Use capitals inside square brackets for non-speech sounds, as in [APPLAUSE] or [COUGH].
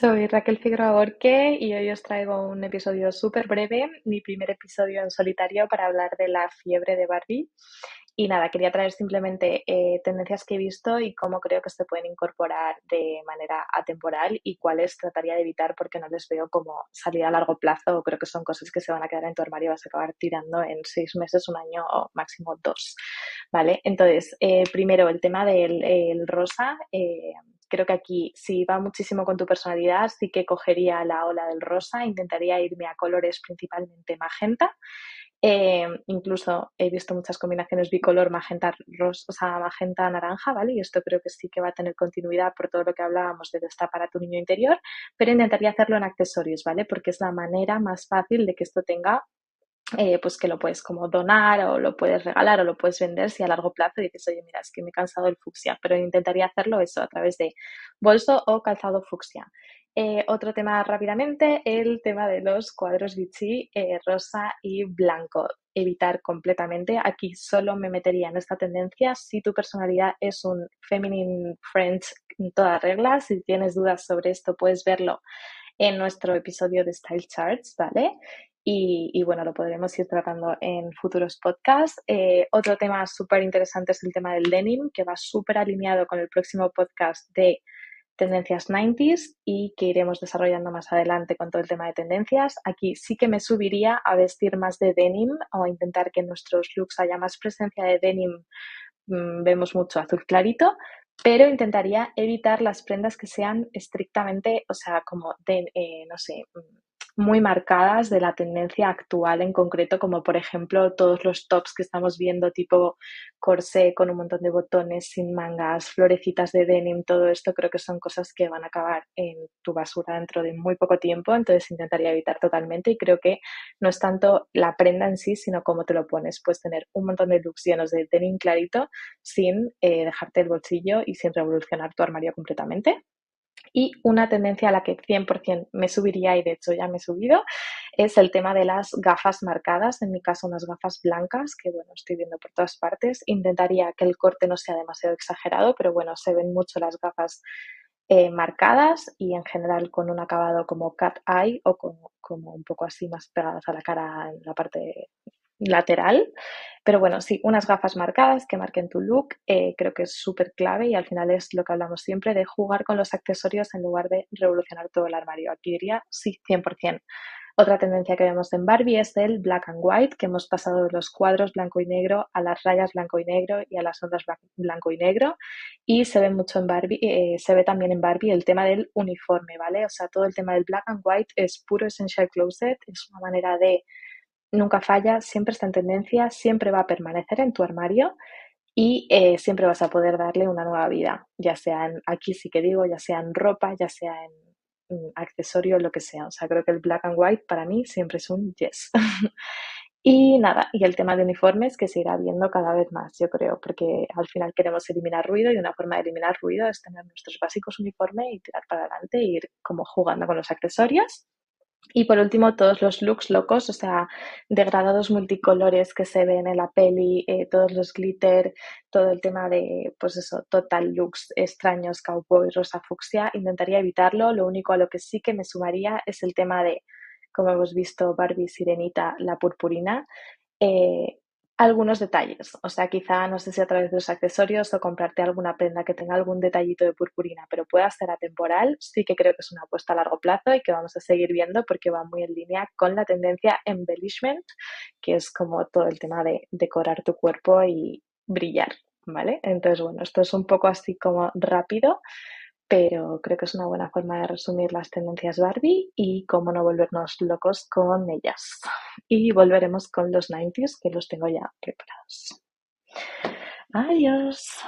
Soy Raquel Figueroa Borque y hoy os traigo un episodio súper breve, mi primer episodio en solitario para hablar de la fiebre de Barbie. Y nada, quería traer simplemente eh, tendencias que he visto y cómo creo que se pueden incorporar de manera atemporal y cuáles trataría de evitar porque no les veo como salida a largo plazo o creo que son cosas que se van a quedar en tu armario y vas a acabar tirando en seis meses, un año o máximo dos. ¿Vale? Entonces, eh, primero el tema del rosa. Eh, creo que aquí, si va muchísimo con tu personalidad, sí que cogería la ola del rosa, intentaría irme a colores principalmente magenta. Eh, incluso he visto muchas combinaciones bicolor magenta rosa, o sea, magenta naranja, ¿vale? Y esto creo que sí que va a tener continuidad por todo lo que hablábamos de destapar a tu niño interior, pero intentaría hacerlo en accesorios, ¿vale? Porque es la manera más fácil de que esto tenga eh, pues que lo puedes como donar o lo puedes regalar o lo puedes vender si a largo plazo dices, oye, mira, es que me he cansado del fucsia, pero intentaría hacerlo eso a través de bolso o calzado fucsia. Eh, otro tema rápidamente, el tema de los cuadros Vichy eh, rosa y blanco. Evitar completamente. Aquí solo me metería en esta tendencia si tu personalidad es un feminine French en todas reglas. Si tienes dudas sobre esto, puedes verlo en nuestro episodio de Style Charts, ¿vale? Y, bueno, lo podremos ir tratando en futuros podcasts. Eh, otro tema súper interesante es el tema del denim, que va súper alineado con el próximo podcast de tendencias 90s y que iremos desarrollando más adelante con todo el tema de tendencias. Aquí sí que me subiría a vestir más de denim o a intentar que en nuestros looks haya más presencia de denim. Mm, vemos mucho azul clarito, pero intentaría evitar las prendas que sean estrictamente, o sea, como de, eh, no sé, mm, muy marcadas de la tendencia actual en concreto, como por ejemplo todos los tops que estamos viendo, tipo corsé con un montón de botones, sin mangas, florecitas de denim, todo esto creo que son cosas que van a acabar en tu basura dentro de muy poco tiempo, entonces intentaría evitar totalmente y creo que no es tanto la prenda en sí, sino cómo te lo pones. Puedes tener un montón de looks llenos de denim clarito sin eh, dejarte el bolsillo y sin revolucionar tu armario completamente. Y una tendencia a la que 100% me subiría, y de hecho ya me he subido, es el tema de las gafas marcadas, en mi caso unas gafas blancas, que bueno, estoy viendo por todas partes. Intentaría que el corte no sea demasiado exagerado, pero bueno, se ven mucho las gafas eh, marcadas y en general con un acabado como cat eye o como, como un poco así más pegadas a la cara en la parte lateral. Pero bueno, sí, unas gafas marcadas que marquen tu look, eh, creo que es súper clave y al final es lo que hablamos siempre de jugar con los accesorios en lugar de revolucionar todo el armario. Aquí diría sí, 100%. Otra tendencia que vemos en Barbie es el black and white, que hemos pasado de los cuadros blanco y negro a las rayas blanco y negro y a las ondas blanco y negro. Y se ve mucho en Barbie, eh, se ve también en Barbie el tema del uniforme, ¿vale? O sea, todo el tema del black and white es puro essential closet, es una manera de nunca falla, siempre está en tendencia, siempre va a permanecer en tu armario y eh, siempre vas a poder darle una nueva vida, ya sea en, aquí sí que digo, ya sea en ropa, ya sea en, accesorio, lo que sea. O sea, creo que el black and white para mí siempre es un yes. [LAUGHS] y nada, y el tema de uniformes que se irá viendo cada vez más, yo creo, porque al final queremos eliminar ruido y una forma de eliminar ruido es tener nuestros básicos uniformes y tirar para adelante e ir como jugando con los accesorios. Y por último, todos los looks locos, o sea, degradados multicolores que se ven en la peli, eh, todos los glitter, todo el tema de, pues eso, total looks extraños, cowboy, rosa, fucsia, intentaría evitarlo. Lo único a lo que sí que me sumaría es el tema de, como hemos visto, Barbie, Sirenita, la purpurina. Eh, algunos detalles. O sea, quizá no sé si a través de los accesorios o comprarte alguna prenda que tenga algún detallito de purpurina, pero pueda ser atemporal, sí que creo que es una apuesta a largo plazo y que vamos a seguir viendo porque va muy en línea con la tendencia embellishment, que es como todo el tema de decorar tu cuerpo y brillar, ¿vale? Entonces, bueno, esto es un poco así como rápido, pero creo que es una buena forma de resumir las tendencias Barbie y cómo no volvernos locos con ellas. [LAUGHS] Y volveremos con los 90s, que los tengo ya preparados. Adiós.